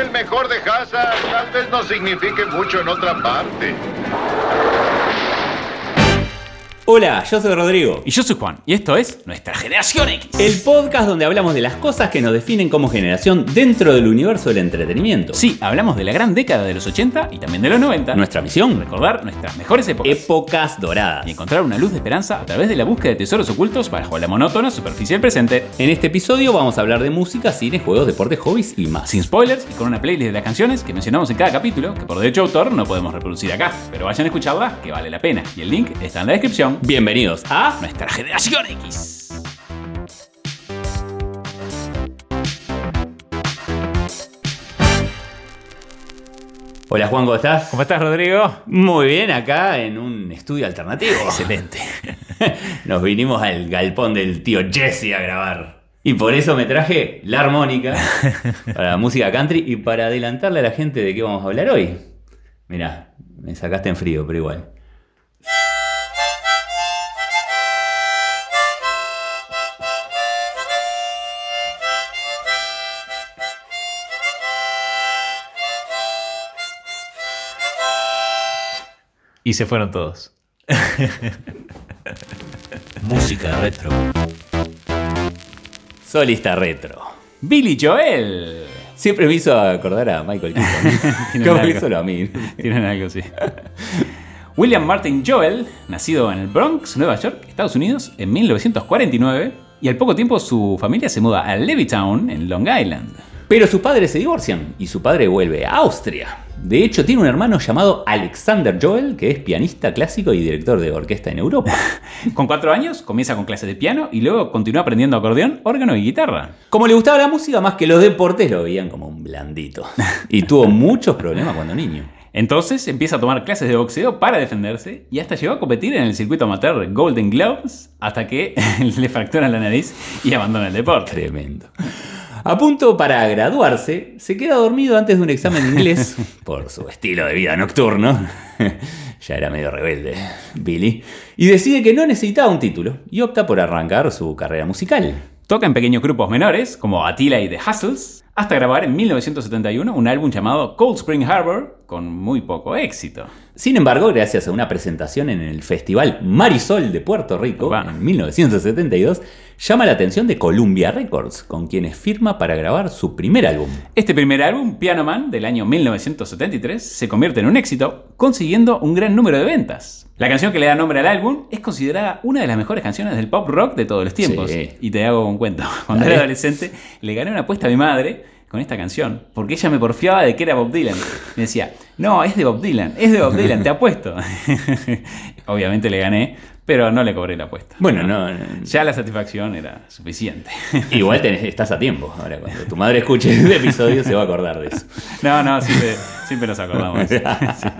el mejor de Hazard. Tal vez no signifique mucho en otra parte. Hola, yo soy Rodrigo. Y yo soy Juan, y esto es Nuestra Generación X. El podcast donde hablamos de las cosas que nos definen como generación dentro del universo del entretenimiento. Sí, hablamos de la gran década de los 80 y también de los 90. Nuestra misión, Recordar nuestras mejores épocas. épocas doradas. y encontrar una luz de esperanza a través de la búsqueda de tesoros ocultos bajo la monótona superficie del presente. En este episodio vamos a hablar de música, cine, juegos, deportes, hobbies y más. Sin spoilers y con una playlist de las canciones que mencionamos en cada capítulo, que por derecho de autor no podemos reproducir acá. Pero vayan a escucharlas, que vale la pena. Y el link está en la descripción. Bienvenidos a Nuestra Generación X. Hola Juan, ¿cómo estás? ¿Cómo estás, Rodrigo? Muy bien, acá en un estudio alternativo. Excelente. Nos vinimos al galpón del tío Jesse a grabar. Y por eso me traje la armónica para la música country y para adelantarle a la gente de qué vamos a hablar hoy. Mirá, me sacaste en frío, pero igual. Y se fueron todos. Música retro. Solista retro. Billy Joel. Siempre me hizo acordar a Michael Keaton. Como algo. hizo a mí. Tienen algo así. William Martin Joel, nacido en el Bronx, Nueva York, Estados Unidos, en 1949, y al poco tiempo su familia se muda a Levittown, en Long Island. Pero sus padres se divorcian y su padre vuelve a Austria. De hecho, tiene un hermano llamado Alexander Joel, que es pianista clásico y director de orquesta en Europa. Con cuatro años comienza con clases de piano y luego continúa aprendiendo acordeón, órgano y guitarra. Como le gustaba la música más que los deportes, lo veían como un blandito. Y tuvo muchos problemas cuando niño. Entonces empieza a tomar clases de boxeo para defenderse y hasta llegó a competir en el circuito amateur Golden Gloves hasta que le fracturan la nariz y abandona el deporte. Tremendo. A punto para graduarse, se queda dormido antes de un examen de inglés por su estilo de vida nocturno. ya era medio rebelde, Billy. Y decide que no necesitaba un título y opta por arrancar su carrera musical. Toca en pequeños grupos menores, como Attila y The Hustles, hasta grabar en 1971 un álbum llamado Cold Spring Harbor, con muy poco éxito. Sin embargo, gracias a una presentación en el Festival Marisol de Puerto Rico Opa. en 1972, llama la atención de Columbia Records, con quienes firma para grabar su primer álbum. Este primer álbum, Piano Man, del año 1973, se convierte en un éxito, consiguiendo un gran número de ventas. La canción que le da nombre al álbum es considerada una de las mejores canciones del pop rock de todos los tiempos. Sí. Y te hago un cuento. Cuando era adolescente, le gané una apuesta a mi madre con esta canción, porque ella me porfiaba de que era Bob Dylan. Me decía, no, es de Bob Dylan, es de Bob Dylan, te apuesto. Obviamente le gané, pero no le cobré la apuesta. Bueno, no, no- Ya la satisfacción era suficiente. igual tenés- estás a tiempo. Ahora, cuando tu madre escuche el episodio, se va a acordar de eso. No, no, siempre, siempre nos acordamos.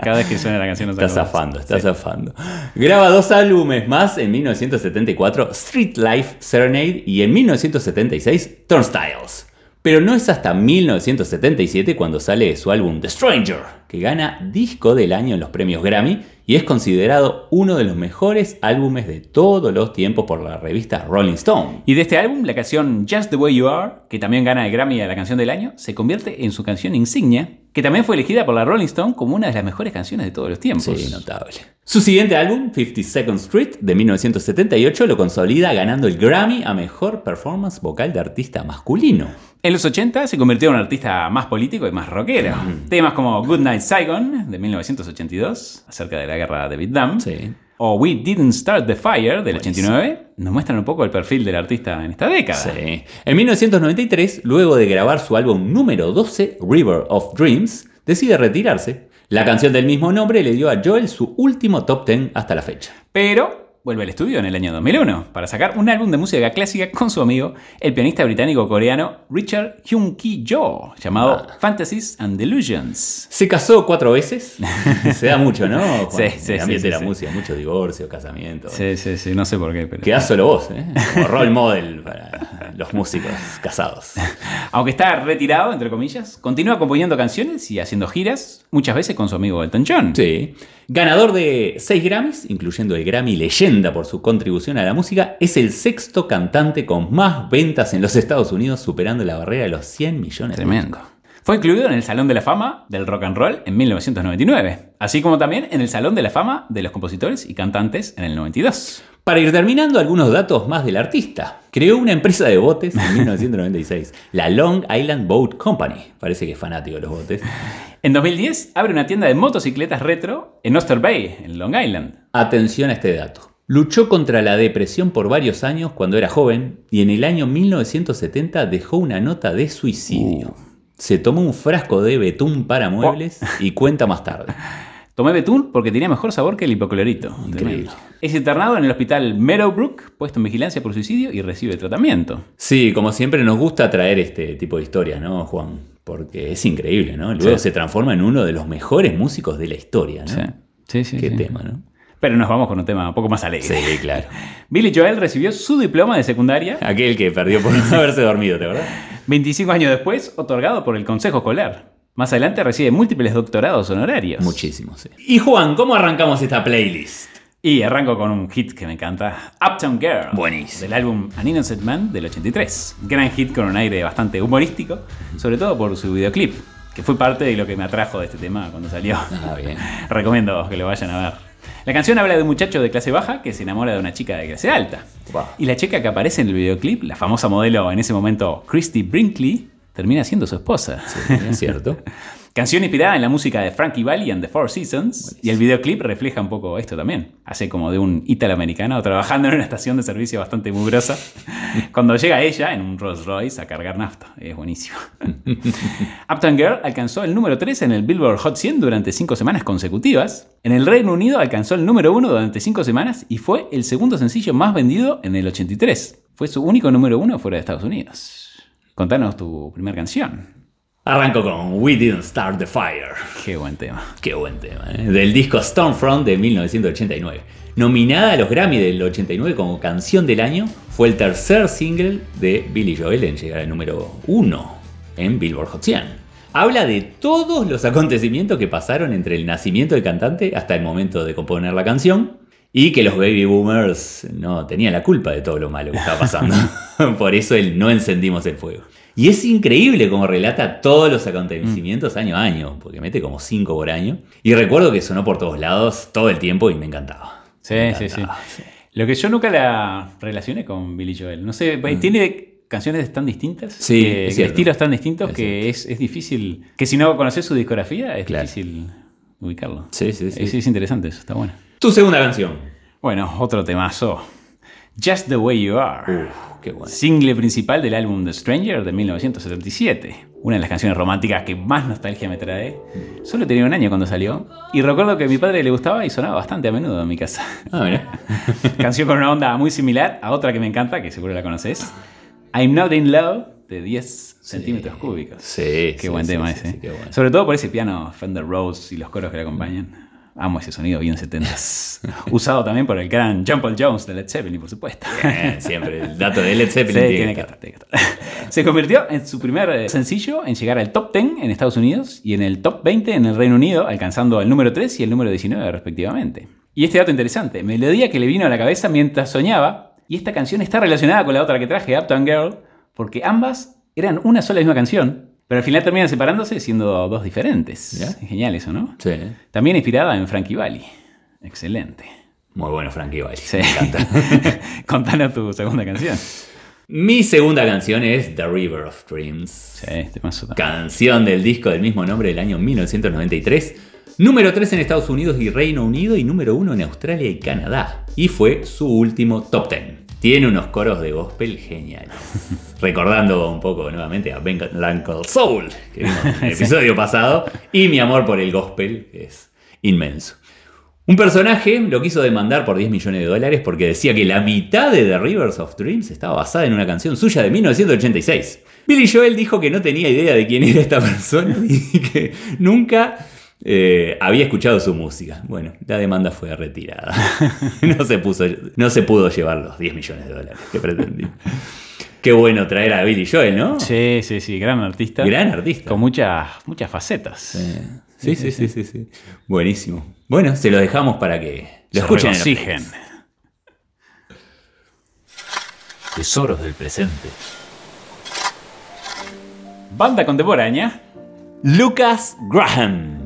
Cada vez que suena la canción nos Estás acordamos. zafando, estás Sí. zafando. Graba dos álbumes más en 1974, Street Life Serenade y en 1976, Turnstiles. Pero no es hasta 1977 cuando sale su álbum The Stranger, que gana disco del año en los premios Grammy y es considerado uno de los mejores álbumes de todos los tiempos por la revista Rolling Stone. Y de este álbum, la canción Just the Way You Are, que también gana el Grammy a la canción del año, se convierte en su canción insignia, que también fue elegida por la Rolling Stone como una de las mejores canciones de todos los tiempos. Sí, notable. Su siguiente álbum, 52nd Street, de 1978, lo consolida ganando el Grammy a Mejor Performance Vocal de Artista Masculino. En los 80 se convirtió en un artista más político y más rockero. Temas como Good Night Saigon, de 1982, acerca de la guerra de Vietnam, Sí. O We Didn't Start the Fire, del 89, nos muestran un poco el perfil del artista en esta década. Sí. En 1993, luego de grabar su álbum número 12, River of Dreams, decide retirarse. La canción del mismo nombre le dio a Joel su último top 10 hasta la fecha. Pero vuelve al estudio en el año 2001 para sacar un álbum de música clásica con su amigo, el pianista británico-coreano Richard Hyun-ki Jo, llamado Ah. Fantasies and Delusions. Se casó cuatro veces. Se da mucho, ¿no? Juan? Sí, sí, El ambiente sí, de la música, mucho divorcio, casamiento. Sí, sí, sí, no sé por qué, pero... Quedás solo vos, ¿eh? Como role model para los músicos casados. Aunque está retirado, entre comillas, continúa componiendo canciones y haciendo giras, muchas veces con su amigo Elton John. Sí. Ganador de 6 Grammys, incluyendo el Grammy Leyenda por su contribución a la música, es el sexto cantante con más ventas en los Estados Unidos, superando la barrera de los 100 millones. de Tremendo. Fue incluido en el Salón de la Fama del Rock and Roll en 1999, así como también en el Salón de la Fama de los Compositores y Cantantes en el 92. Para ir terminando, algunos datos más del artista. Creó una empresa de botes en 1996, la Long Island Boat Company. Parece que es fanático de los botes. En 2010 abre una tienda de motocicletas retro en Oster Bay, en Long Island. Atención a este dato. Luchó contra la depresión por varios años cuando era joven y en el año 1970 dejó una nota de suicidio. Se tomó un frasco de betún para muebles y cuenta más tarde. Tomé betún porque tenía mejor sabor que el hipoclorito. Increíble. Es internado en el hospital Meadowbrook, puesto en vigilancia por suicidio y recibe tratamiento. Sí, como siempre nos gusta traer este tipo de historias, ¿no, Juan? Porque es increíble, ¿no? Luego Sí. se transforma en uno de los mejores músicos de la historia, ¿no? Sí, sí, sí. Qué sí. tema, ¿no? Pero nos vamos con un tema un poco más alegre. Sí, claro. Billy Joel recibió su diploma de secundaria Aquel que perdió por no haberse dormido, ¿te acuerdas? 25 años después, otorgado por el Consejo Escolar. Más adelante recibe múltiples doctorados honorarios. Muchísimo, sí. Y Juan, ¿cómo arrancamos esta playlist? Y arranco con un hit que me encanta, Uptown Girl. Buenísimo. Del álbum An Innocent Man del 83. Gran hit con un aire bastante humorístico, sobre todo por su videoclip, que fue parte de lo que me atrajo de este tema cuando salió. Ah, bien. Recomiendo que lo vayan a ver. La canción habla de un muchacho de clase baja que se enamora de una chica de clase alta. Wow. Y la chica que aparece en el videoclip, la famosa modelo en ese momento, Christy Brinkley, termina siendo su esposa. Es cierto. Canción inspirada en la música de Frankie Valli and the Four Seasons. Y el videoclip refleja un poco esto también. Hace como de un italoamericano trabajando en una estación de servicio bastante mugrosa. Cuando llega ella en un Rolls Royce a cargar nafta. Es buenísimo. Uptown Girl alcanzó el número 3 en el Billboard Hot 100 durante 5 semanas consecutivas. En el Reino Unido alcanzó el número 1 durante 5 semanas y fue el segundo sencillo más vendido en el 83. Fue su único número 1 fuera de Estados Unidos. Contanos tu primera canción. Arranco con We Didn't Start the Fire. Qué buen tema. Qué buen tema, ¿eh? Del disco Stormfront de 1989. Nominada a los Grammy del 89 como canción del año, fue el tercer single de Billy Joel en llegar al número 1 en Billboard Hot 100. Habla de todos los acontecimientos que pasaron entre el nacimiento del cantante hasta el momento de componer la canción y que los baby boomers no tenían la culpa de todo lo malo que estaba pasando. Por eso el no encendimos el fuego. Y es increíble como relata todos los acontecimientos año a año, porque mete como cinco por año. Y recuerdo que sonó por todos lados todo el tiempo y me encantaba. Sí, Me sí, sí. Lo que yo nunca la relacioné con Billy Joel. No sé, tiene canciones tan distintas, Mm. Sí, que- es cierto. estilos tan distintos Es que es, es difícil. Que si no conoces su discografía, es Claro. difícil ubicarlo. Sí, sí, sí. Es, es interesante eso, está bueno. Tu segunda canción. Bueno, otro temazo. Just the Way You Are. Uf, qué bueno. Single principal del álbum The Stranger de 1977. Una de las canciones románticas que más nostalgia me trae. Solo tenía un año cuando salió. Y recuerdo que a mi padre le gustaba y sonaba bastante a menudo en mi casa. Ah, mira. Canción con una onda muy similar a otra que me encanta, que seguro la conoces. I'm Not in Love, de 10 centímetros cúbicos. Sí, Qué sí, buen sí, tema sí, ese. sí, qué bueno. Sobre todo por ese piano Fender Rose y los coros que le acompañan. Amo ese sonido bien 70s. Usado también por el gran John Paul Jones de Led Zeppelin, por supuesto. Eh, Siempre el dato de Led Sí, Zeppelin tiene tiene que estar. tiene que estar. Se convirtió en su primer eh, sencillo en llegar al top 10 en Estados Unidos y en el top 20 en el Reino Unido, alcanzando el número 3 y el número 19 respectivamente. Y este dato interesante, melodía que le vino a la cabeza mientras soñaba, y esta canción está relacionada con la otra que traje, Uptown Girl, porque ambas eran una sola misma canción, pero al final terminan separándose siendo dos diferentes. Ya. Genial eso, ¿no? Sí. También inspirada en Frankie Valli. Excelente. Muy bueno, Frankie Valli. Sí. Me encanta. Contanos tu segunda canción. Mi segunda canción es The River of Dreams. Sí, este mazo también. Canción del disco del mismo nombre del año 1993. Número 3 en Estados Unidos y Reino Unido y número 1 en Australia y Canadá. Y fue su último top 10. Tiene unos coros de gospel geniales. Recordando un poco nuevamente a Ben Uncle Soul, que vimos en el episodio pasado, y mi amor por el gospel, que es inmenso. Un personaje lo quiso demandar por 10 millones de dólares porque decía que la mitad de The Rivers of Dreams estaba basada en una canción suya de 1986. Billy Joel dijo que no tenía idea de quién era esta persona y que nunca eh, había escuchado su música. Bueno, la demanda fue retirada. No se, puso, no se pudo llevar los 10 millones de dólares que pretendía. Qué bueno traer a Billy Joel, ¿no? Sí, sí, sí, gran artista. Gran artista. Con muchas, muchas facetas. Eh, Sí, sí, sí, sí, sí. Buenísimo. Bueno, se lo dejamos para que lo Se escuchen. en la regocijen. Tesoros del presente. Banda contemporánea. Lucas Graham.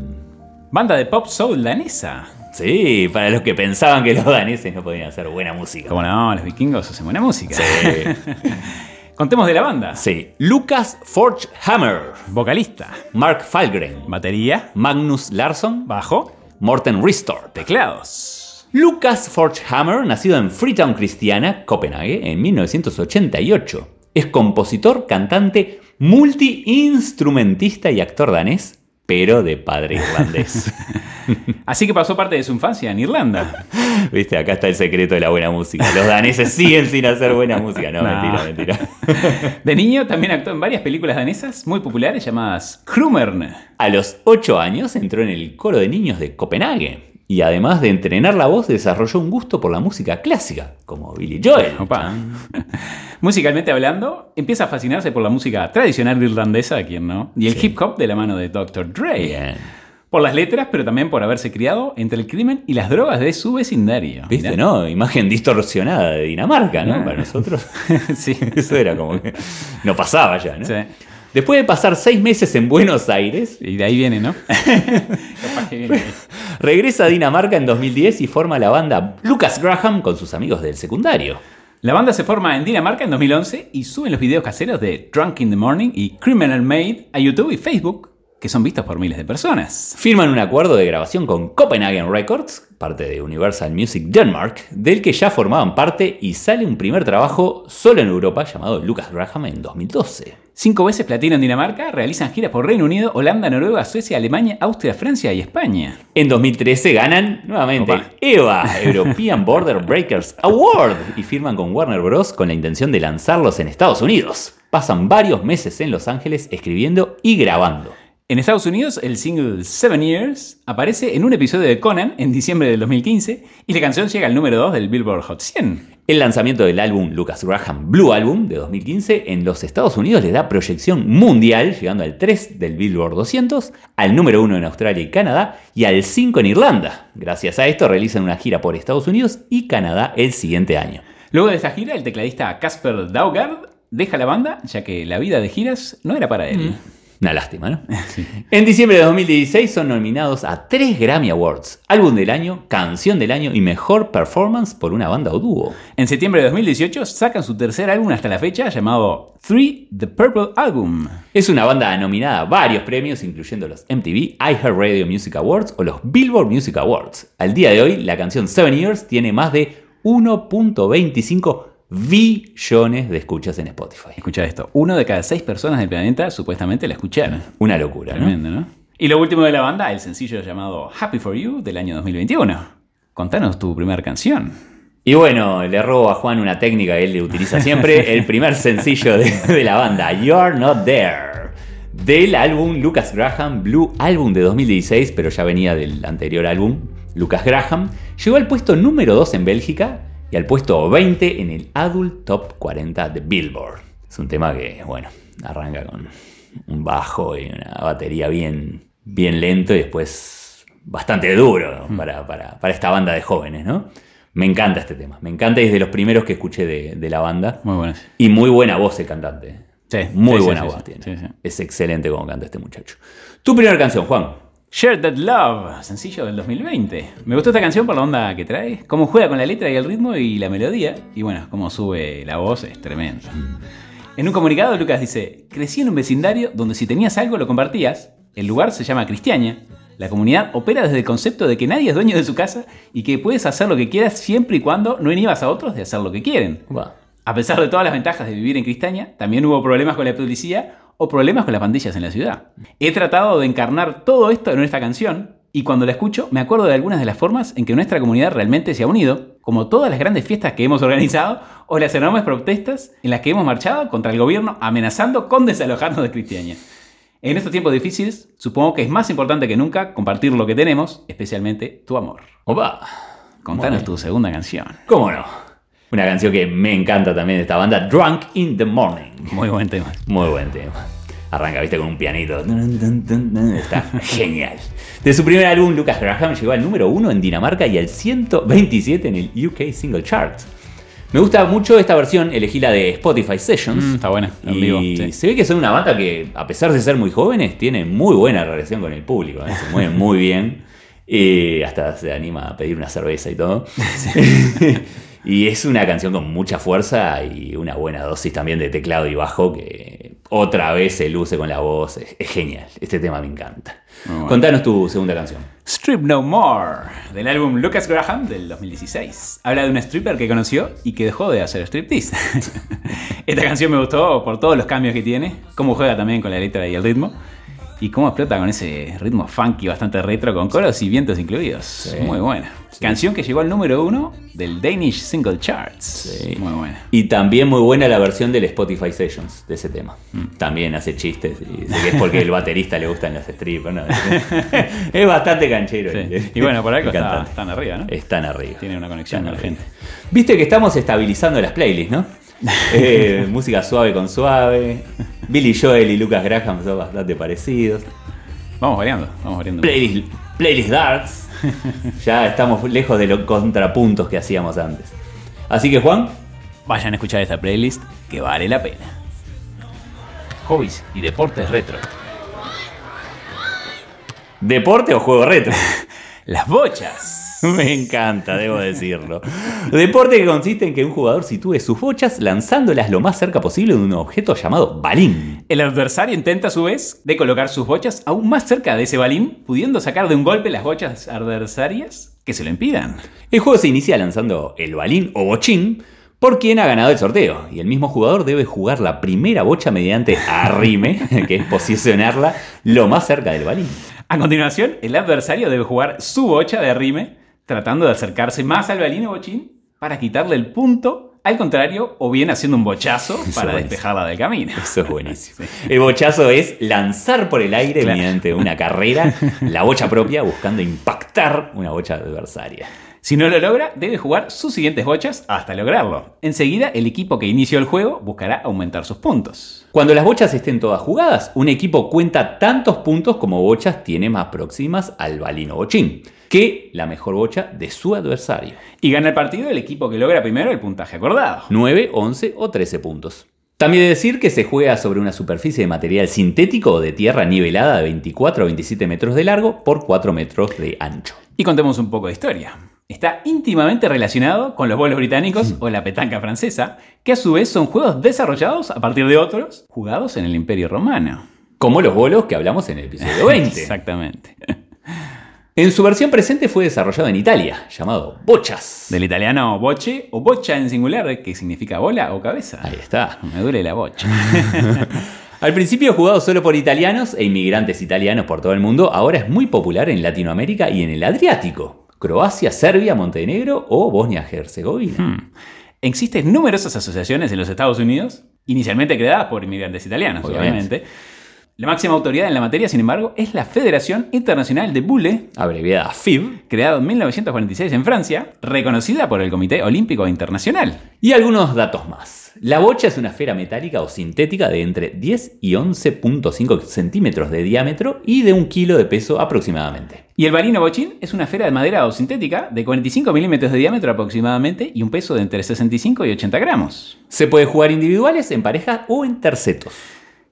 Banda de pop soul danesa. Sí, para los que pensaban que los daneses no podían hacer buena música. Como no, los vikingos hacen buena música. Sí. Contemos de la banda. Sí. Lucas Forge Hammer. Vocalista. Mark Falgren. Batería. Magnus Larsson. Bajo. Morten Ristor. Teclados. Lucas Forgehammer, nacido en Freetown, Cristiana, Copenhague, en 1988. Es compositor, cantante, multi-instrumentista y actor danés, pero de padre irlandés. Así que pasó parte de su infancia en Irlanda. Viste, acá está el secreto de la buena música. Los daneses siguen sin hacer buena música. No, No. mentira, mentira. De niño también actuó en varias películas danesas muy populares llamadas Krumern. A los 8 años entró en el coro de niños de Copenhague. Y además de entrenar la voz, desarrolló un gusto por la música clásica, como Billy Joel. Musicalmente hablando, empieza a fascinarse por la música tradicional irlandesa, ¿a quién no? Y el Sí. hip hop de la mano de Dr. Dre. Bien. Por las letras, pero también por haberse criado entre el crimen y las drogas de su vecindario. ¿Viste, Mirá. no? Imagen distorsionada de Dinamarca, ¿no? Ah. Para nosotros. sí. Eso era como que no pasaba ya, ¿no? Sí. Después de pasar seis meses en Buenos Aires, Y de ahí viene, ¿no? Capaz que viene ahí. regresa a Dinamarca en 2010 y forma la banda Lucas Graham con sus amigos del secundario. La banda se forma en Dinamarca en 2011 y suben los videos caseros de Drunk in the Morning y Criminal Made a YouTube y Facebook, que son vistos por miles de personas. Firman un acuerdo de grabación con Copenhagen Records, parte de Universal Music Denmark, del que ya formaban parte y sale un primer trabajo solo en Europa llamado Lucas Graham en 2012. Cinco veces platino en Dinamarca, realizan giras por Reino Unido, Holanda, Noruega, Suecia, Alemania, Austria, Francia y España. En 2013 ganan nuevamente Opa. EVA, European Border Breakers Award, y firman con Warner Bros. con la intención de lanzarlos en Estados Unidos. Pasan varios meses en Los Ángeles escribiendo y grabando. En Estados Unidos, el single Seven Years aparece en un episodio de Conan en diciembre del 2015 y la canción llega al número 2 del Billboard Hot 100. El lanzamiento del álbum Lucas Graham Blue Album de 2015 en los Estados Unidos les da proyección mundial, llegando al 3 del Billboard 200, al número 1 en Australia y Canadá y al 5 en Irlanda. Gracias a esto realizan una gira por Estados Unidos y Canadá el siguiente año. Luego de esta gira, el tecladista Casper Daugard deja la banda ya que la vida de giras no era para él. Una lástima, ¿no? En diciembre de 2016 son nominados a tres Grammy Awards, Álbum del Año, Canción del Año y Mejor Performance por una banda o dúo. En septiembre de 2018 sacan su tercer álbum hasta la fecha llamado Three The Purple Album. Es una banda nominada a varios premios, incluyendo los MTV, iHeartRadio Music Awards o los Billboard Music Awards. Al día de hoy, la canción Seven Years tiene más de 1.25 billones de escuchas en Spotify. Escucha esto, uno de cada seis personas del planeta supuestamente la escucharon. Una locura. Tremendo, ¿no? Y lo último de la banda, el sencillo llamado Happy For You del año 2021. Contanos tu primera canción. Y bueno, le robo a Juan una técnica que él utiliza siempre, el primer sencillo de, de la banda, You're Not There, del álbum Lucas Graham, Blue Album de 2016, pero ya venía del anterior álbum, Lucas Graham, llegó al puesto número 2 en Bélgica y al puesto 20 en el Adult Top 40 de Billboard. Es un tema que, bueno, arranca con un bajo y una batería bien, bien lento y después bastante duro ¿no? para, para- para esta banda de jóvenes, ¿no? Me encanta este tema, me encanta y es de los primeros que escuché de, de la banda. Muy bueno. Y muy buena voz el cantante. Sí, Muy sí, buena sí, voz tiene. Es excelente como canta este muchacho. Tu primera canción, Juan. Share That Love, sencillo del 2020. Me gustó esta canción por la onda que trae, cómo juega con la letra y el ritmo y la melodía, y bueno, cómo sube la voz es tremendo. En un comunicado, Lucas dice: Crecí en un vecindario donde si tenías algo lo compartías. El lugar se llama Cristiaña. La comunidad opera desde el concepto de que nadie es dueño de su casa y que puedes hacer lo que quieras siempre y cuando no inhibas a otros de hacer lo que quieren. A pesar de todas las ventajas de vivir en Cristaña, también hubo problemas con la policía o problemas con las pandillas en la ciudad. He tratado de encarnar todo esto en esta canción y cuando la escucho me acuerdo de algunas de las formas en que nuestra comunidad realmente se ha unido, como todas las grandes fiestas que hemos organizado o las enormes protestas en las que hemos marchado contra el gobierno amenazando con desalojarnos de Cristiaña. En estos tiempos difíciles, supongo que es más importante que nunca compartir lo que tenemos, especialmente tu amor. Opa. Contanos tu segunda canción. ¿Cómo no? Una canción que me encanta también de esta banda, Drunk in the Morning. Muy buen tema. Muy buen tema. Arranca, viste, con un pianito. Está genial. De su primer álbum, Lucas Graham llegó al número 1 en Dinamarca y al 127 en el UK Single Chart. Me gusta mucho esta versión, elegí la de Spotify Sessions. Mm, está buena, en vivo, sí. se ve que son una banda que, a pesar de ser muy jóvenes, tiene muy buena relación con el público. ¿eh? Se mueven muy bien. Y hasta se anima a pedir una cerveza y todo. y es una canción con mucha fuerza y una buena dosis también de teclado y bajo que otra vez se luce con la voz. Es, es genial. Este tema me encanta. Bueno. Contanos tu segunda canción. Strip No More, del álbum Lucas Graham del 2016. Habla de una stripper que conoció y que dejó de hacer striptease. Esta canción me gustó por todos los cambios que tiene, cómo juega también con la letra y el ritmo, y cómo explota con ese ritmo funky bastante retro con coros y vientos incluidos. Muy buena. Canción que llegó al número uno del Danish Single Charts. Sí. Muy buena. Y también muy buena la versión del Spotify Sessions de ese tema. También hace chistes y es porque el baterista le gustan las strippers. ¿no? Es bastante canchero. Sí. Y bueno, por algo está- están arriba, ¿no? Están arriba. Tiene una conexión Están con la gente. Viste que estamos estabilizando las playlists, ¿no? Eh, música suave con suave. Billy Joel y Lucas Graham son bastante parecidos. Vamos variando, vamos variando. Playlist, playlist darts. Ya estamos lejos de los contrapuntos que hacíamos antes. Así que Juan, Vayan a escuchar esta playlist que vale la pena. Hobbies y deportes retro. ¿deporte o juego retro? Las bochas. Me encanta, debo decirlo. Deporte que consiste en que un jugador sitúe sus bochas lanzándolas lo más cerca posible de un objeto llamado balín. El adversario intenta a su vez de colocar sus bochas aún más cerca de ese balín, pudiendo sacar de un golpe las bochas adversarias que se lo impidan. El juego se inicia lanzando el balín o bochín por quien ha ganado el sorteo. Y el mismo jugador debe jugar la primera bocha mediante arrime, que es posicionarla lo más cerca del balín. A continuación, el adversario debe jugar su bocha de arrime, tratando de acercarse más al balín o bochín para quitarle el punto, al contrario, o bien haciendo un bochazo para buenísimo. despejarla del camino. Eso es buenísimo. El bochazo es lanzar por el aire Claro. mediante una carrera la bocha propia buscando impactar una bocha adversaria. Si no lo logra, debe jugar sus siguientes bochas hasta lograrlo. Enseguida, el equipo que inició el juego buscará aumentar sus puntos. Cuando las bochas estén todas jugadas, un equipo cuenta tantos puntos como bochas tiene más próximas al balín o bochín, que la mejor bocha de su adversario. Y gana el partido el equipo que logra primero el puntaje acordado. 9, 11 o 13 puntos. También decir que se juega sobre una superficie de material sintético o de tierra nivelada de 24 a 27 metros de largo por 4 metros de ancho. Y contemos un poco de historia. Está íntimamente relacionado con los bolos británicos o la petanca francesa, que a su vez son juegos desarrollados a partir de otros jugados en el Imperio Romano. Como los bolos que hablamos en el episodio 20. Exactamente. En su versión presente fue desarrollado en Italia, llamado Bochas. Del italiano boche o bocha en singular, que significa bola o cabeza. Ahí está. Me duele la bocha. Al principio jugado solo por italianos e inmigrantes italianos por todo el mundo, ahora es muy popular en Latinoamérica y en el Adriático. Croacia, Serbia, Montenegro o Bosnia-Herzegovina. Hmm. Existen numerosas asociaciones en los Estados Unidos, inicialmente creadas por inmigrantes italianos, Obviamente. obviamente. La máxima autoridad en la materia, sin embargo, es la Federación Internacional de Bule, Abreviada FIB. creada en 1946 en Francia, reconocida por el Comité Olímpico Internacional. Y algunos datos más. La bocha es una esfera metálica o sintética de entre 10 y 11.5 centímetros de diámetro y de un kilo de peso aproximadamente. Y el balín o bochín es una esfera de madera o sintética de 45 milímetros de diámetro aproximadamente y un peso de entre 65 y 80 gramos. Se puede jugar individuales, en pareja o en tercetos.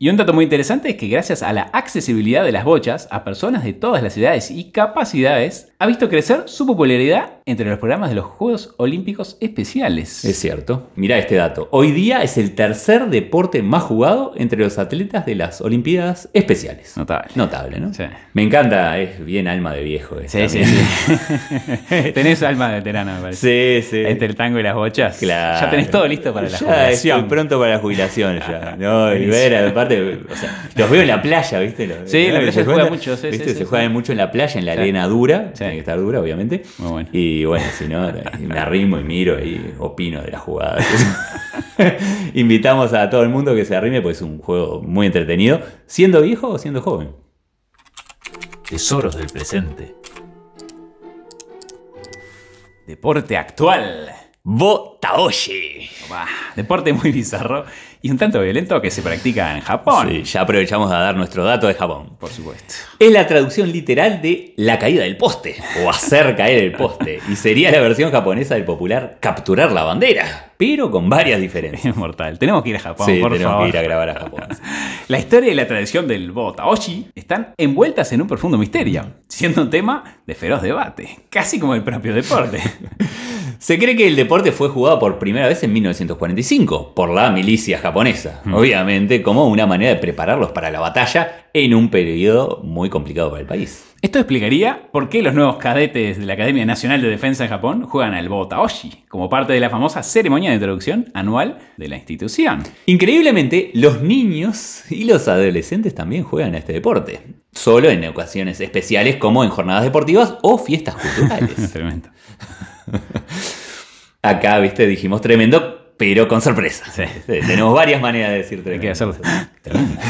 Y un dato muy interesante es que gracias a la accesibilidad de las bochas a personas de todas las edades y capacidades, ha visto crecer su popularidad entre los programas de los Juegos Olímpicos Especiales. Es cierto. Mirá este dato. Hoy día es el tercer deporte más jugado entre los atletas de las Olimpiadas Especiales. Notable. Notable, ¿no? Sí. Me encanta, es bien alma de viejo. Sí, sí, sí. tenés alma de veterano, me parece. Sí, sí. Entre el tango y las bochas. Claro. Ya tenés todo listo para la Ya jubilación. estoy pronto para la jubilación ya. No, y ver, aparte, o sea, los veo en la playa, ¿viste? Los- Sí, en la playa se juega mucho, sí, ¿viste? sí, Se sí, juega sí. mucho en la playa, en la arena dura. Sí. Tiene que estar dura, obviamente. Muy bueno. Y bueno, si no, me arrimo y miro y opino de la jugada. Invitamos a todo el mundo que se arrime, pues es un juego muy entretenido, siendo viejo o siendo joven. Tesoros del presente. Deporte actual. Botaoshi. Deporte muy bizarro y un tanto violento que se practica en Japón. Sí, ya aprovechamos a dar nuestro dato de Japón. Por supuesto. Es la traducción literal de la caída del poste o hacer caer el poste y sería la versión japonesa del popular capturar la bandera. Pero con varias diferencias. Es mortal. Tenemos que ir a Japón, Sí, por tenemos favor. que ir a grabar a Japón. La historia y la tradición del Botaoshi están envueltas en un profundo misterio, siendo un tema de feroz debate, casi como el propio deporte. Se cree que el deporte fue jugado por primera vez en 1945 por la milicia japonesa, obviamente como una manera de prepararlos para la batalla en un periodo muy complicado para el país. Esto explicaría por qué los nuevos cadetes de la Academia Nacional de Defensa de Japón juegan al Botaoshi, como parte de la famosa ceremonia de introducción anual de la institución. Increíblemente, los niños y los adolescentes también juegan a este deporte, solo en ocasiones especiales como en jornadas deportivas o fiestas culturales. Tremendo. Acá, viste, dijimos tremendo, pero con sorpresa. Sí. Tenemos varias maneras de decir Hay tremendo. que hacerlo. Tremendo.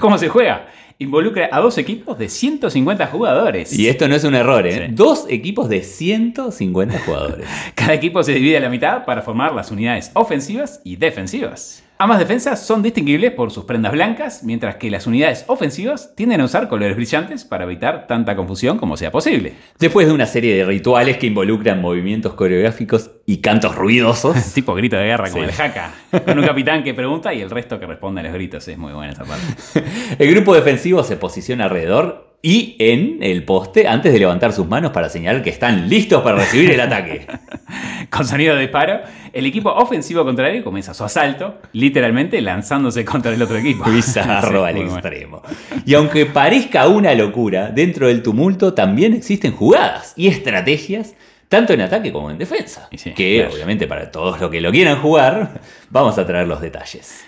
¿Cómo se juega? Involucra a dos equipos de 150 jugadores. Y esto no es un error, ¿eh? Sí. Dos equipos de 150 jugadores. Cada equipo se divide a la mitad para formar las unidades ofensivas y defensivas. Ambas defensas son distinguibles por sus prendas blancas, mientras que las unidades ofensivas tienden a usar colores brillantes para evitar tanta confusión como sea posible. Después de una serie de rituales que involucran movimientos coreográficos y cantos ruidosos, Tipo grito de guerra como Sí. el haka, con un capitán que pregunta y el resto que responde a los gritos. Es muy buena esa parte. el grupo defensivo se posiciona alrededor y en el poste antes de levantar sus manos para señalar que están listos para recibir el ataque. Con sonido de disparo, el equipo ofensivo contrario comienza su asalto, literalmente lanzándose contra el otro equipo. Bizarro Sí, al bueno. extremo. Y aunque parezca una locura, dentro del tumulto también existen jugadas y estrategias, tanto en ataque como en defensa. Sí, que claro. obviamente para todos los que lo quieran jugar, vamos a traer los detalles.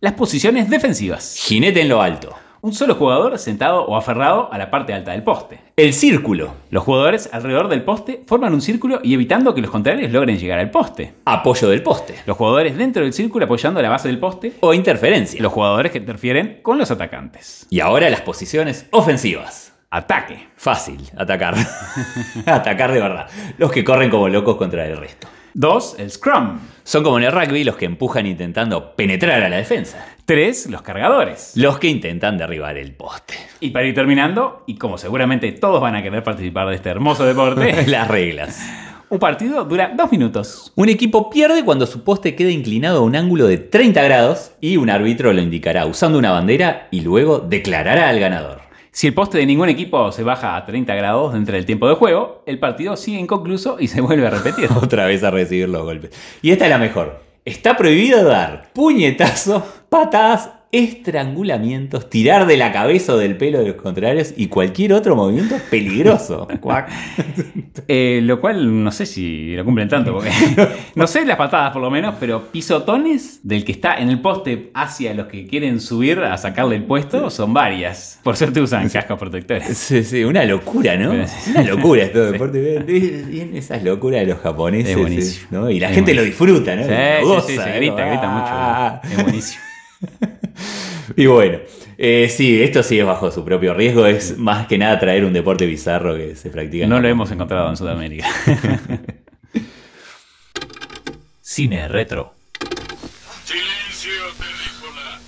Las posiciones defensivas. Jinete en lo alto. Un solo jugador sentado o aferrado a la parte alta del poste. El círculo. Los jugadores alrededor del poste forman un círculo y evitando que los contrarios logren llegar al poste. Apoyo del poste. Los jugadores dentro del círculo apoyando la base del poste. O interferencia. Los jugadores que interfieren con los atacantes. Y ahora las posiciones ofensivas. Ataque. Fácil, atacar. atacar de verdad. Los que corren como locos contra el resto. 2. El scrum. Son como en el rugby los que empujan intentando penetrar a la defensa. 3. Los cargadores. Los que intentan derribar el poste. Y para ir terminando, y como seguramente todos van a querer participar de este hermoso deporte, Las reglas. un partido dura dos minutos. Un equipo pierde cuando su poste queda inclinado a un ángulo de 30 grados y un árbitro lo indicará usando una bandera y luego declarará al ganador. Si el poste de ningún equipo se baja a 30 grados dentro del tiempo de juego, el partido sigue inconcluso y se vuelve a repetir. Otra vez a recibir los golpes. Y esta es la mejor. Está prohibido dar puñetazos, patadas, estrangulamientos, tirar de la cabeza o del pelo de los contrarios y cualquier otro movimiento peligroso. Eh, lo cual no sé si lo cumplen tanto, porque no sé las patadas por lo menos, pero pisotones del que está en el poste hacia los que quieren subir a sacarle el puesto son varias. Por suerte usan cascos protectores. Sí, sí, una locura, ¿no? Una locura esto de deporte. Bien esas locuras de los japoneses. Es buenísimo. ¿no? Y la Es gente lo disfruta, ¿no? Sí, Lo sí, goza, sí, se ¿no? grita, grita Ah. mucho. Es buenísimo. Y bueno, eh, sí, esto sí es bajo su propio riesgo. Es más que nada traer un deporte bizarro que se practica. en No lo hemos encontrado en Sudamérica. Cine retro. Silencio, terrícola.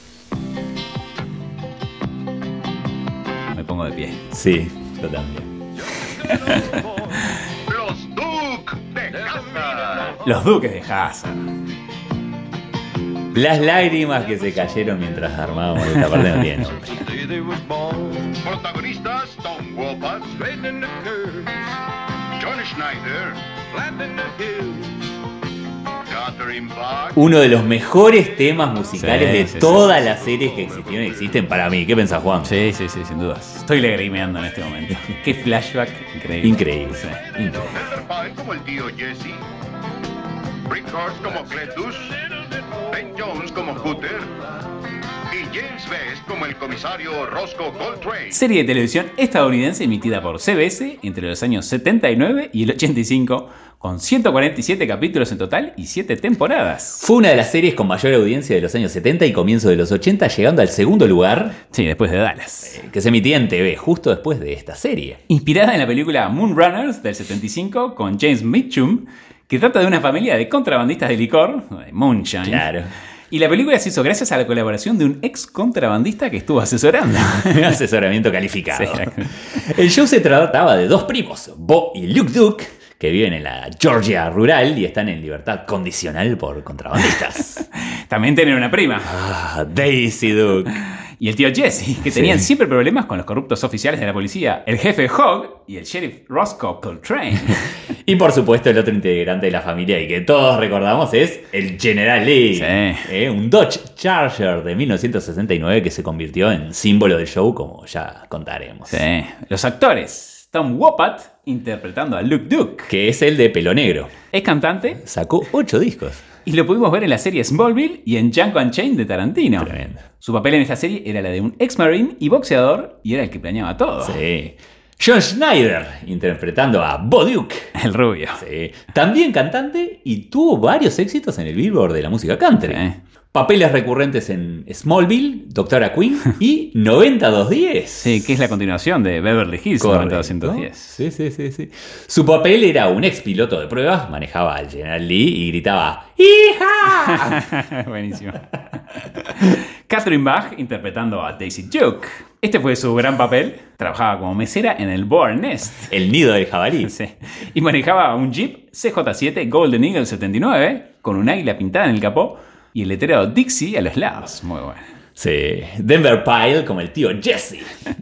Me pongo de pie. Sí, yo también. Los Duke de casa. Los Duques de Hazard. Las lágrimas que se cayeron mientras armábamos esta parte no tienen nombre. Protagonistas Tom Wopat, John Schneider, Catherine Bach, Uno de los mejores temas musicales Sí, de sí, sí. todas las series que existieron y existen para mí. ¿Qué pensás, Juan? Sí, sí, sí, sin dudas. Estoy lagrimeando en este momento. Qué flashback increíble. Increíble. Sí. increíble. Heather Pye como el tío Jesse, Rick Hurst como Cletus, Ben Jones como Hooter y James Best como el comisario Roscoe Coltrane. Serie de televisión estadounidense emitida por CBS entre los años 79 y el 85, con 147 capítulos en total y 7 temporadas. Fue una de las series con mayor audiencia de los años 70 y comienzo de los 80, llegando al segundo lugar, Sí, después de Dallas. eh, que se emitía en TV justo después de esta serie. Inspirada en la película Moonrunners del 75 con James Mitchum, que trata de una familia de contrabandistas de licor, de Moonshine. Claro. Y la película se hizo gracias a la colaboración de un ex contrabandista que estuvo asesorando. Asesoramiento calificado. Sí. El show se trataba de dos primos, Bo y Luke Duke, que viven en la Georgia rural y están en libertad condicional por contrabandistas. También tienen una prima. ah, Daisy Duke. Y el tío Jesse, que tenían siempre problemas con los corruptos oficiales de la policía, el jefe Hogg y el sheriff Roscoe Coltrane. Y por supuesto el otro integrante de la familia y que todos recordamos es el General Lee. Sí. Eh, un Dodge Charger de 1969 que se convirtió en símbolo del show como ya contaremos. Sí. Los actores. Tom Wopat interpretando a Luke Duke. Que es el de pelo negro. Es cantante Sacó ocho discos. Y lo pudimos ver en la serie Smallville y en Django Unchained de Tarantino. Tremendo. Su papel en esta serie era la de un ex-marine y boxeador y era el que planeaba todo. Sí. John Schneider interpretando a Bo Duke. El rubio. Sí. También cantante y tuvo varios éxitos en el Billboard de la música country. Sí. Papeles recurrentes en Smallville, Doctora Queen y 90210. Sí, que es la continuación de Beverly Hills Correcto. 90210. Sí, sí, sí, sí. Su papel era un ex piloto de pruebas, manejaba al General Lee y gritaba ¡Hija! Buenísimo. Catherine Bach interpretando a Daisy Duke. Este fue su gran papel. Trabajaba como mesera en el Boar Nest. El nido del jabalí. Sí. Y manejaba un Jeep CJ7 Golden Eagle 79 con un águila pintada en el capó y el letrero Dixie a los lados. Muy bueno. Sí, Denver Pyle como el tío Jesse.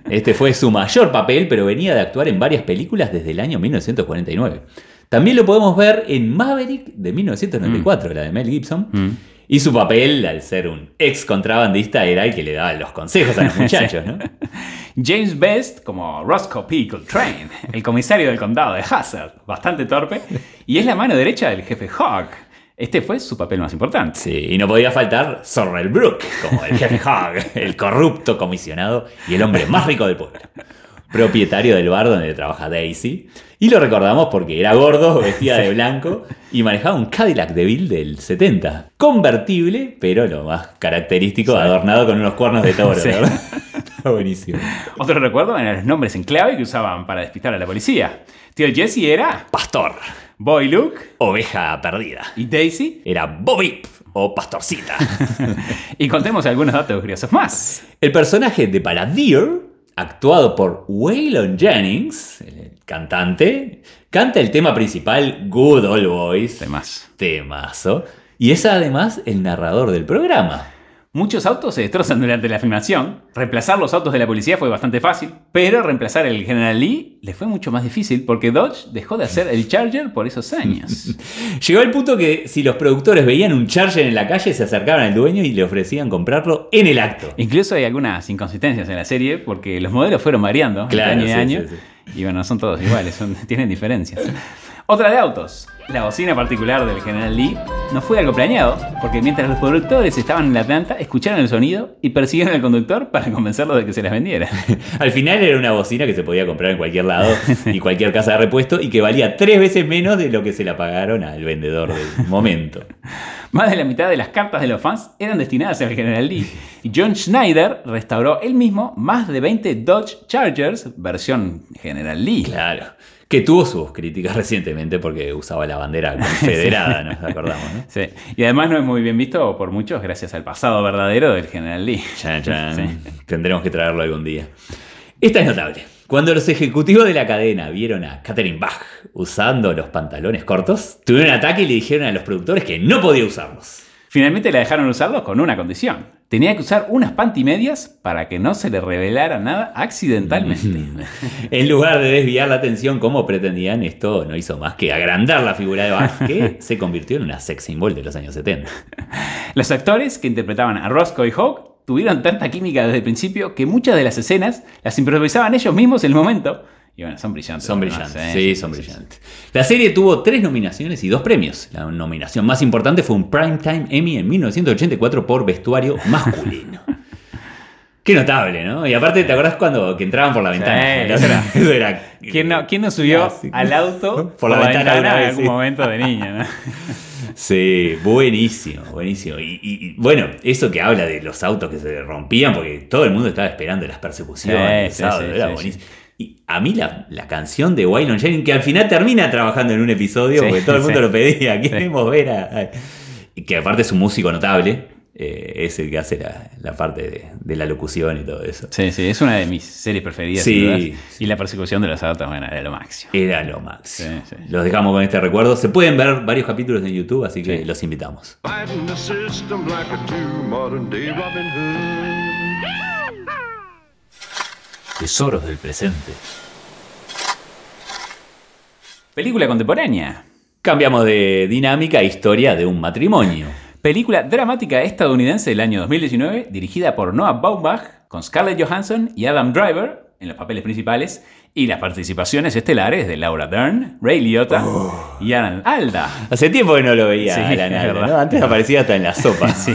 Este fue su mayor papel, pero venía de actuar en varias películas desde el año 1949. También lo podemos ver en Maverick de 1994, la de Mel Gibson. Y su papel, al ser un ex contrabandista, era el que le daba los consejos a los muchachos, ¿no? James Best como Roscoe P. Coltrane, el comisario del condado de Hazard, bastante torpe, y es la mano derecha del jefe Hawk. Este fue su papel más importante. Sí, y no podía faltar Sorrel Brook, como el jefe Hogg, el corrupto comisionado y el hombre más rico del pueblo. Propietario del bar donde trabaja Daisy. Y lo recordamos porque era gordo, vestía de blanco y manejaba un Cadillac DeVille del 70. Convertible, pero lo más característico, adornado con unos cuernos de toro, Sí. ¿verdad? Está buenísimo. Otro recuerdo eran los nombres en clave que usaban para despistar a la policía. Tío Jesse era Pastor, Boy Luke oveja perdida. y Daisy. Era Bobby o Pastorcita. Y contemos algunos datos curiosos más. El personaje de Paradeer, actuado por Waylon Jennings, el cantante, canta el tema principal Good Old Boys, temazo, y es además el narrador del programa. Muchos autos se destrozan durante la filmación. Reemplazar los autos de la policía fue bastante fácil, pero reemplazar el General Lee le fue mucho más difícil porque Dodge dejó de hacer el Charger por esos años. Llegó el punto que si los productores veían un Charger en la calle, se acercaban al dueño y le ofrecían comprarlo en el acto. Incluso hay algunas inconsistencias en la serie porque los modelos fueron variando Claro, año y sí, año. sí, Y bueno, son todos iguales, son- tienen diferencias. Otra de autos. La bocina particular del General Lee no fue algo planeado, porque mientras los productores estaban en la planta, escucharon el sonido y persiguieron al conductor para convencerlo de que se las vendiera. Al final era una bocina que se podía comprar en cualquier lado y cualquier casa de repuesto y que valía tres veces menos de lo que se la pagaron al vendedor del momento. Más de la mitad de las cartas de los fans eran destinadas al General Lee. Y John Schneider restauró él mismo más de 20 Dodge Chargers versión General Lee. Claro. Que tuvo sus críticas recientemente porque usaba la bandera confederada, nos acordamos, ¿no? Sí. Y además no es muy bien visto por muchos gracias al pasado verdadero del General Lee. Chan, chan. Sí. Tendremos que traerlo algún día. Esta es notable. Cuando los ejecutivos de la cadena vieron a Catherine Bach usando los pantalones cortos, tuvieron un ataque y le dijeron a los productores que no podía usarlos. Finalmente la dejaron usarlos con una condición. Tenía que usar unas pantimedias para que no se le revelara nada accidentalmente. En lugar de desviar la atención como pretendían, esto no hizo más que agrandar la figura de Bach, que se convirtió en una sex symbol de los años 70. Los actores que interpretaban a Roscoe y Hawk tuvieron tanta química desde el principio que muchas de las escenas las improvisaban ellos mismos en el momento. Y bueno, son brillantes. Son brillantes, ¿eh? sí, son brillantes. La serie tuvo tres nominaciones y dos premios. La nominación más importante fue un Primetime Emmy en 1984 por vestuario masculino. Qué notable, ¿no? Y aparte, ¿te acordás cuando que entraban por la ventana? Sí, Eso era- eso era- ¿Quién no, quién no subió al auto Por la ventana en algún sí. momento de niño? ¿no? Sí, buenísimo, buenísimo. Y, y- y, bueno, eso que habla de los autos que se rompían, porque todo el mundo estaba esperando las persecuciones, era buenísimo. Y a mí la, la canción de Waylon Jennings, que al final termina trabajando en un episodio, Sí, porque todo el mundo sí. lo pedía, queremos ver a... a- y que aparte es un músico notable, eh, es el que hace la, la parte de, de la locución y todo eso. Sí, sí, es una de mis series preferidas. Sí, sí. Y la persecución de los autos, bueno, era lo máximo. Era lo máximo. Sí, sí. Los dejamos con este recuerdo. Se pueden ver varios capítulos en YouTube, así que Sí. los invitamos. Tesoros del presente. Película contemporánea. Cambiamos de dinámica a historia de un matrimonio. Película dramática estadounidense del año 2019, dirigida por Noah Baumbach, con Scarlett Johansson y Adam Driver en los papeles principales, y las participaciones estelares de Laura Dern, Ray Liotta y Alan Alda. Hace tiempo que no lo veía Sí, a la es nada, verdad. ¿no? Antes aparecía hasta en la sopa. Sí.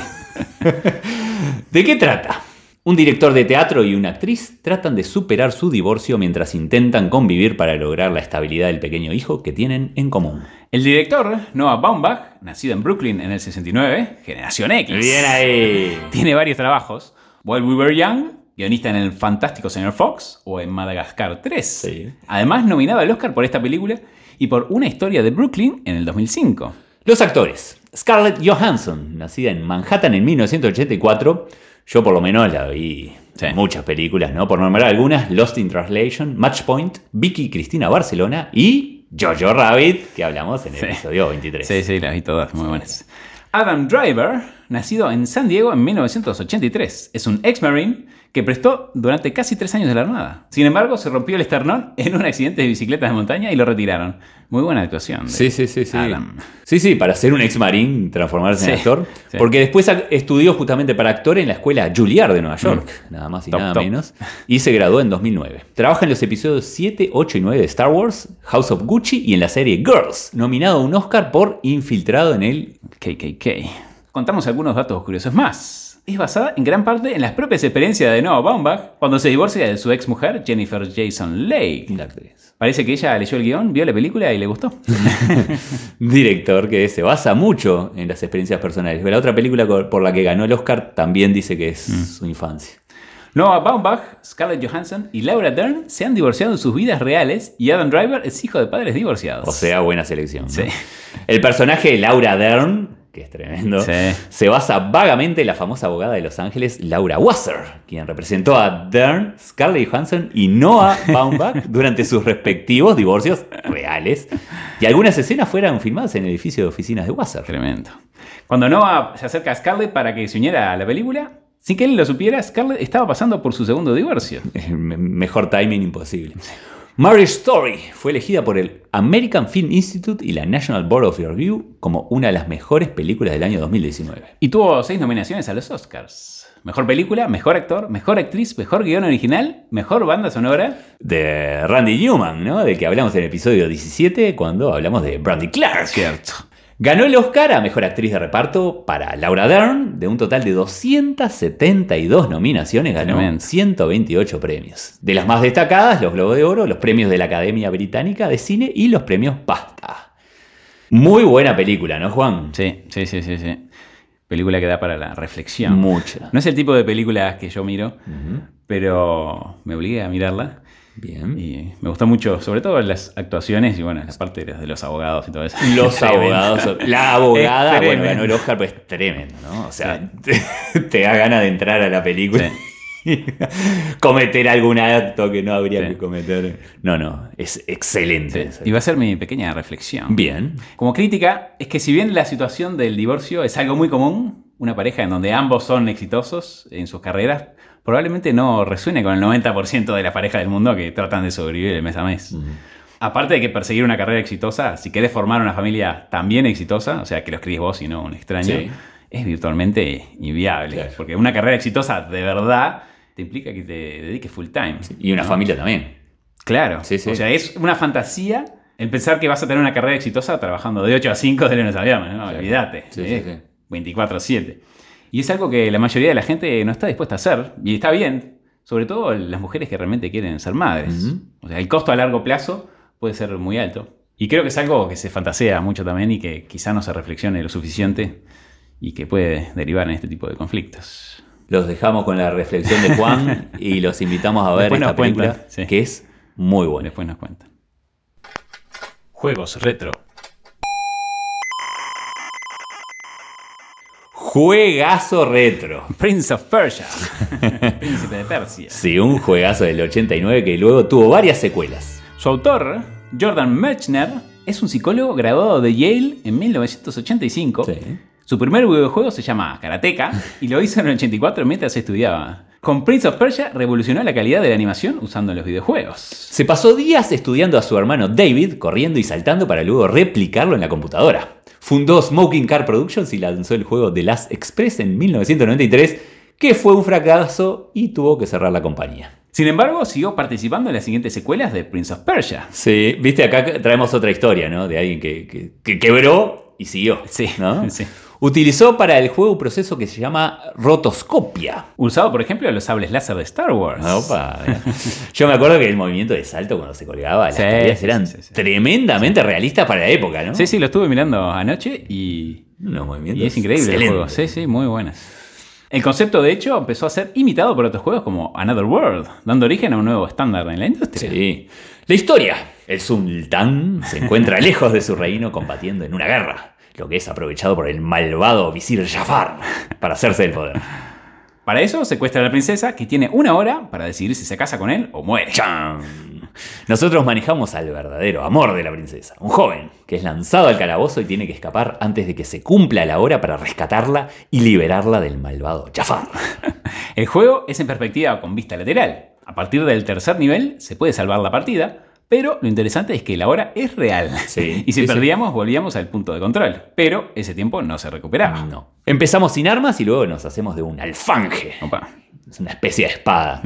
¿De qué trata? Un director de teatro y una actriz tratan de superar su divorcio mientras intentan convivir para lograr la estabilidad del pequeño hijo que tienen en común. El director, Noah Baumbach, nacido en Brooklyn en el 69, generación X. Bien ahí. Tiene varios trabajos. While We Were Young, guionista en El Fantástico Señor Fox o en Madagascar 3. Sí. Además, nominado al Oscar por esta película y por Una historia de Brooklyn en el 2005. Los actores. Scarlett Johansson, nacida en Manhattan en 1984. Yo por lo menos la vi Sí. muchas películas, ¿no? Por nombrar algunas, Lost in Translation, Match Point, Vicky Cristina Barcelona y Jojo Rabbit, que hablamos en el Sí. episodio 23. Sí, sí, las vi todas, muy buenas. Adam Driver, nacido en San Diego en 1983, es un ex-marine que prestó durante casi tres años de la Armada. Sin embargo, se rompió el esternón en un accidente de bicicletas de montaña y lo retiraron. Muy buena actuación. de Sí, sí, sí, sí. Adam. Sí, sí, para ser un ex marín, transformarse en actor. sí. Porque después estudió justamente para actor en la escuela Juilliard de Nueva York, nada más y Mm. Top, nada top. menos. Y se graduó en 2009. Trabaja en los episodios 7, 8 y 9 de Star Wars, House of Gucci y en la serie Girls, nominado a un Oscar por Infiltrado en el KKK. Contamos algunos datos curiosos más. Es basada en gran parte en las propias experiencias de Noah Baumbach cuando se divorcia de su ex mujer Jennifer Jason Leigh. la actriz. Parece que ella leyó el guion, vio la película y le gustó. Director que se basa mucho en las experiencias personales. La otra película por la que ganó el Oscar también dice que es Mm. su infancia. Noah Baumbach, Scarlett Johansson y Laura Dern se han divorciado en sus vidas reales y Adam Driver es hijo de padres divorciados. O sea, buena selección. ¿no? Sí. El personaje de Laura Dern, que es tremendo, Sí. se basa vagamente en la famosa abogada de Los Ángeles, Laura Wasser, quien representó a Dern, Scarlett Johansson y Noah Baumbach durante sus respectivos divorcios reales. Y algunas escenas fueron filmadas en el edificio de oficinas de Wasser. Tremendo. Cuando Noah se acerca a Scarlett para que se uniera a la película, sin que él lo supiera, Scarlett estaba pasando por su segundo divorcio. Mejor timing imposible. Marriage Story fue elegida por el American Film Institute y la National Board of Review como una de las mejores películas del año 2019. Y tuvo seis nominaciones a los Oscars. Mejor película, mejor actor, mejor actriz, mejor guion original, mejor banda sonora. de Randy Newman, ¿no? Del que hablamos en el episodio 17 cuando hablamos de Brandy Clark. Cierto. Ganó el Oscar a Mejor Actriz de Reparto para Laura Dern, de un total de 272 nominaciones, ganó Tremendo. 128 premios. De las más destacadas, los Globos de Oro, los premios de la Academia Británica de Cine y los premios BAFTA. Muy buena película, ¿no, Juan? Sí, sí, sí, sí, sí. Película que da para la reflexión. Mucha. No es el tipo de películas que yo miro, pero me obligué a mirarla. Bien. Y me gustó mucho, sobre todo las actuaciones y bueno, la parte de los, abogados y todo eso. Los abogados. La abogada, bueno, ganó el Oscar, pues es tremendo, ¿no? O sea, te, te da ganas de entrar a la película y cometer algún acto que no habría Sí. que cometer. No, no, es excelente. Y va a ser mi pequeña reflexión. Bien. Como crítica, es que si bien la situación del divorcio es algo muy común, una pareja en donde ambos son exitosos en sus carreras, probablemente no resuene con el 90% de las parejas del mundo que tratan de sobrevivir el mes a mes. Aparte de que perseguir una carrera exitosa, si querés formar una familia también exitosa, o sea, que lo escribís vos y no un extraño, Sí. es virtualmente inviable. Claro. Porque una carrera exitosa de verdad te implica que te dediques full time. Y una ¿no? familia también. Claro. Sí. O sea, es una fantasía el pensar que vas a tener una carrera exitosa trabajando de 8 a 5 de lunes a viernes, ¿no? Olvídate. Sí, ¿eh? sí, sí. 24-7. Y es algo que la mayoría de la gente no está dispuesta a hacer. Y está bien. Sobre todo las mujeres que realmente quieren ser madres. O sea, el costo a largo plazo puede ser muy alto. Y creo que es algo que se fantasea mucho también y que quizá no se reflexione lo suficiente y que puede derivar en este tipo de conflictos. Los dejamos con la reflexión de Juan y los invitamos a ver Después esta cuentan, película sí. que es muy buena. Después nos cuentan. Juegos retro. Juegazo retro. Prince of Persia. Príncipe de Persia. Sí, un juegazo del 89 que luego tuvo varias secuelas. Su autor, Jordan Mechner, es un psicólogo graduado de Yale en 1985. Sí. Su primer videojuego se llama Karateka y lo hizo en el 84 mientras estudiaba. Con Prince of Persia revolucionó la calidad de la animación usando los videojuegos. Se pasó días estudiando a su hermano David, corriendo y saltando para luego replicarlo en la computadora. Fundó Smoking Car Productions y lanzó el juego The Last Express en 1993, que fue un fracaso y tuvo que cerrar la compañía. Sin embargo, siguió participando en las siguientes secuelas de Prince of Persia. Sí, viste, acá traemos otra historia, ¿no? De alguien que, que- que quebró y siguió. Sí, ¿no? sí. Utilizó para el juego un proceso que se llama rotoscopia. Usado, por ejemplo, en los sables láser de Star Wars. Opa. Yo me acuerdo que el movimiento de salto cuando se colgaba, las Sí, eran sí, sí. tremendamente realistas para la época, ¿no? Sí, sí, lo estuve mirando anoche y, Unos movimientos y es increíble el excelentes. juego. Sí, sí, muy buenas. El concepto, de hecho, empezó a ser imitado por otros juegos como Another World, dando origen a un nuevo estándar en la industria. Sí. La historia. El sultán se encuentra lejos de su reino combatiendo en una guerra, lo que es aprovechado por el malvado visir Jafar para hacerse del poder. Para eso, secuestra a la princesa, que tiene una hora para decidir si se casa con él o muere. Nosotros manejamos al verdadero amor de la princesa, un joven que es lanzado al calabozo y tiene que escapar antes de que se cumpla la hora para rescatarla y liberarla del malvado Jafar. El juego es en perspectiva con vista lateral. A partir del tercer nivel se puede salvar la partida, pero lo interesante es que la hora es real. Sí, y si sí, sí. perdíamos, volvíamos al punto de control. Pero ese tiempo no se recuperaba. No. Empezamos sin armas y luego nos hacemos de un alfanje. Opa. Es una especie de espada.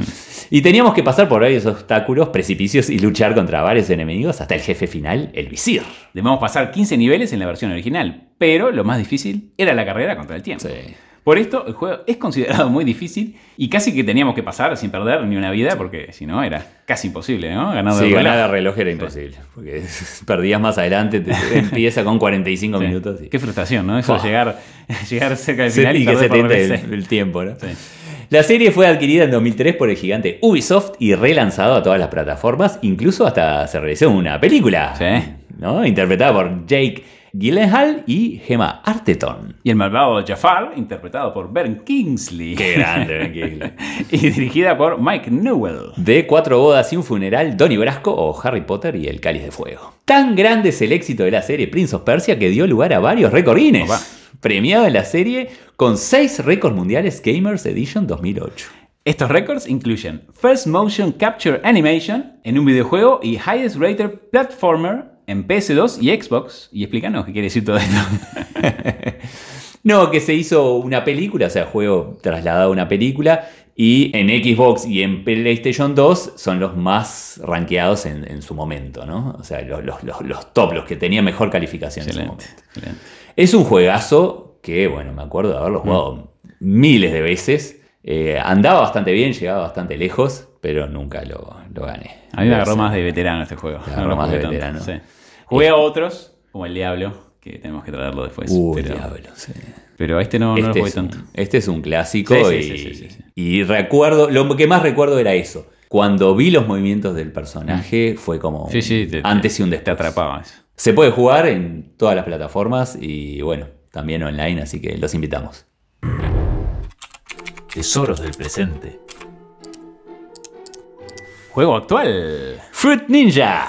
Y teníamos que pasar por varios obstáculos, precipicios y luchar contra varios enemigos hasta el jefe final, el visir. Debemos pasar 15 niveles en la versión original, pero lo más difícil era la carrera contra el tiempo. Sí. Por esto, el juego es considerado muy difícil y casi que teníamos que pasar sin perder ni una vida, porque si no era casi imposible, ¿no? Ganar Sí, reloj. ganar a reloj era imposible. Porque perdías más adelante, te- empieza con 45 Sí. minutos. Qué frustración, ¿no? Eso llegar, llegar cerca del final y, y que se te el, el tiempo, ¿no? La serie fue adquirida en 2003 por el gigante Ubisoft y relanzado a todas las plataformas, incluso hasta se realizó una película. ¿no? interpretada por Jake Gyllenhaal y Gemma Arterton. Y el malvado Jafar, interpretado por Ben Kingsley. Qué grande, Ben Kingsley. y dirigida por Mike Newell. De Cuatro bodas y un funeral, Donnie Brasco o Harry Potter y el Cáliz de Fuego. Tan grande es el éxito de la serie Prince of Persia que dio lugar a varios. Opa. Premiado en la serie con seis récords mundiales Gamers Edition 2008. Estos récords incluyen First Motion Capture Animation en un videojuego y Highest Rated Platformer en PS2 y Xbox. Y explícanos qué quiere decir todo esto. No, que se hizo una película, o sea, juego trasladado a una película. Y en Xbox y en PlayStation 2 son los más rankeados en, en su momento, ¿no? O sea, los, los- los- los top, los que tenían mejor calificación en su momento. excelente. Es un juegazo que, bueno, me acuerdo de haberlo jugado miles de veces. Eh, andaba bastante bien, llegaba bastante lejos, pero nunca lo, lo gané. A mí me agarró más de veterano este juego. Te agarró más de jugué veterano. Sí. Jugué a otros, como el Diablo, que tenemos que traerlo después. Uy, pero, diablo, sí. pero a este no, no lo Este, jugué es un, tanto. este es un clásico Sí, sí, y, sí, sí, sí, sí. y recuerdo, lo que más recuerdo era eso. Cuando vi los movimientos del personaje fue como Sí, sí, te- antes y un Te después. atrapaba eso. Se puede jugar en todas las plataformas y bueno, también online, así que los invitamos. Tesoros del presente. Juego actual. Fruit Ninja.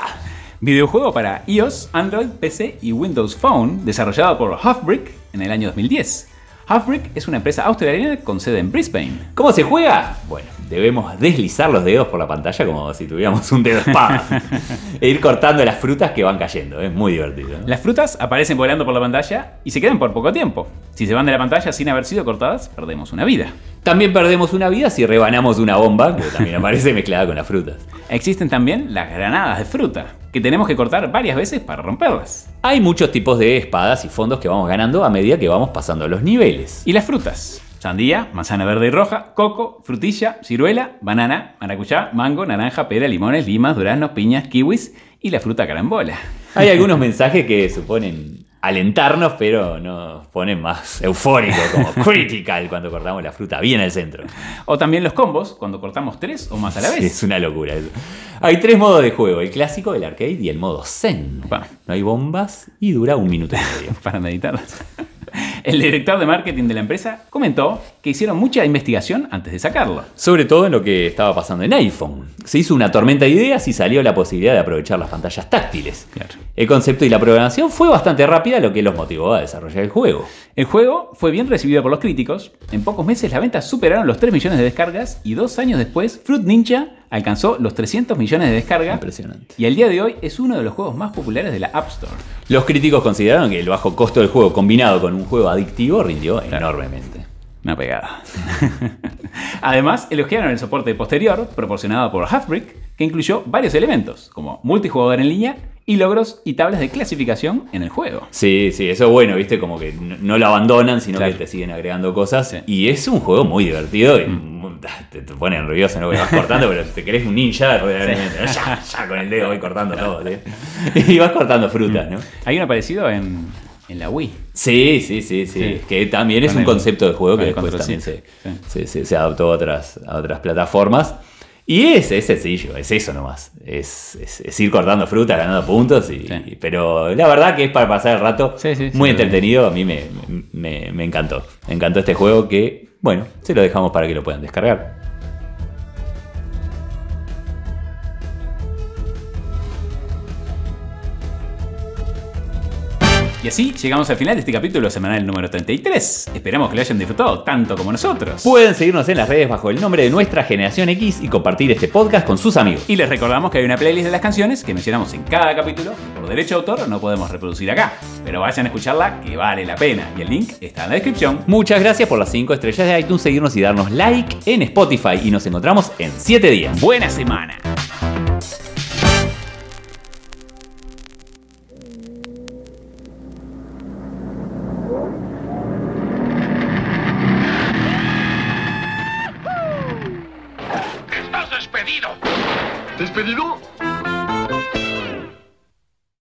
Videojuego para iOS, Android, PC y Windows Phone, desarrollado por Halfbrick en el año 2010. Halfbrick es una empresa australiana con sede en Brisbane. ¿Cómo se juega? Bueno, debemos deslizar los dedos por la pantalla como si tuviéramos un dedo espada. e ir cortando las frutas que van cayendo. Es muy divertido. ¿no? Las frutas aparecen volando por la pantalla y se quedan por poco tiempo. Si se van de la pantalla sin haber sido cortadas, perdemos una vida. También perdemos una vida si rebanamos una bomba, que también aparece mezclada con las frutas. Existen también las granadas de fruta, que tenemos que cortar varias veces para romperlas. Hay muchos tipos de espadas y fondos que vamos ganando a medida que vamos pasando los niveles. Y las frutas. Sandía, manzana verde y roja, coco, frutilla, ciruela, banana, maracuyá, mango, naranja, pera, limones, limas, duraznos, piñas, kiwis y la fruta carambola. Hay algunos mensajes que suponen alentarnos, pero nos ponen más eufóricos, como critical cuando cortamos la fruta bien al centro. O también los combos, cuando cortamos tres o más a la vez. Es una locura eso. Hay tres modos de juego, el clásico, el arcade y el modo zen. No hay bombas y dura un minuto y medio. para meditarlas. El director de marketing de la empresa comentó que hicieron mucha investigación antes de sacarlo. Sobre todo en lo que estaba pasando en iPhone. Se hizo una tormenta de ideas y salió la posibilidad de aprovechar las pantallas táctiles. Claro. El concepto y la programación fue bastante rápida, lo que los motivó a desarrollar el juego. El juego fue bien recibido por los críticos. En pocos meses las ventas superaron los 3 millones de descargas y dos años después Fruit Ninja alcanzó los 300 millones de descargas. Impresionante. Y al día de hoy es uno de los juegos más populares de la App Store. Los críticos consideraron que el bajo costo del juego combinado con un juego adictivo rindió enormemente. Una pegada. Además, elogiaron el soporte posterior proporcionado por Halfbrick, que incluyó varios elementos, como multijugador en línea y logros y tablas de clasificación en el juego. Sí, sí, eso es bueno, ¿viste? Como que no, no lo abandonan, sino Claro. que te siguen agregando cosas. Sí. Y es un juego muy divertido. y mu- te, te pone nervioso, ¿no? Porque vas cortando, pero te querés un ninja, realmente. Ya, ya con el dedo voy cortando todo, ¿sí? Y vas cortando frutas, ¿no? Hay uno parecido en, en la Wii. Sí, sí, sí, sí, Sí. Que también es un el- concepto de juego que después también se, Sí. se, se- a otras, a otras plataformas. Y es, es sencillo, es eso nomás. Es, es- es ir cortando frutas, ganando puntos. Y. Pero la verdad que es para pasar el rato muy entretenido. A mí me, me- me encantó. Me encantó este juego que, bueno, se lo dejamos para que lo puedan descargar. Y así llegamos al final de este capítulo semanal número 33. Esperamos que lo hayan disfrutado tanto como nosotros. Pueden seguirnos en las redes bajo el nombre de nuestra generación X y compartir este podcast con sus amigos. Y les recordamos que hay una playlist de las canciones que mencionamos en cada capítulo. Por derecho de autor no podemos reproducir acá. Pero vayan a escucharla que vale la pena. Y el link está en la descripción. Muchas gracias por las 5 estrellas de iTunes, seguirnos y darnos like en Spotify. Y nos encontramos en 7 días. Buena semana.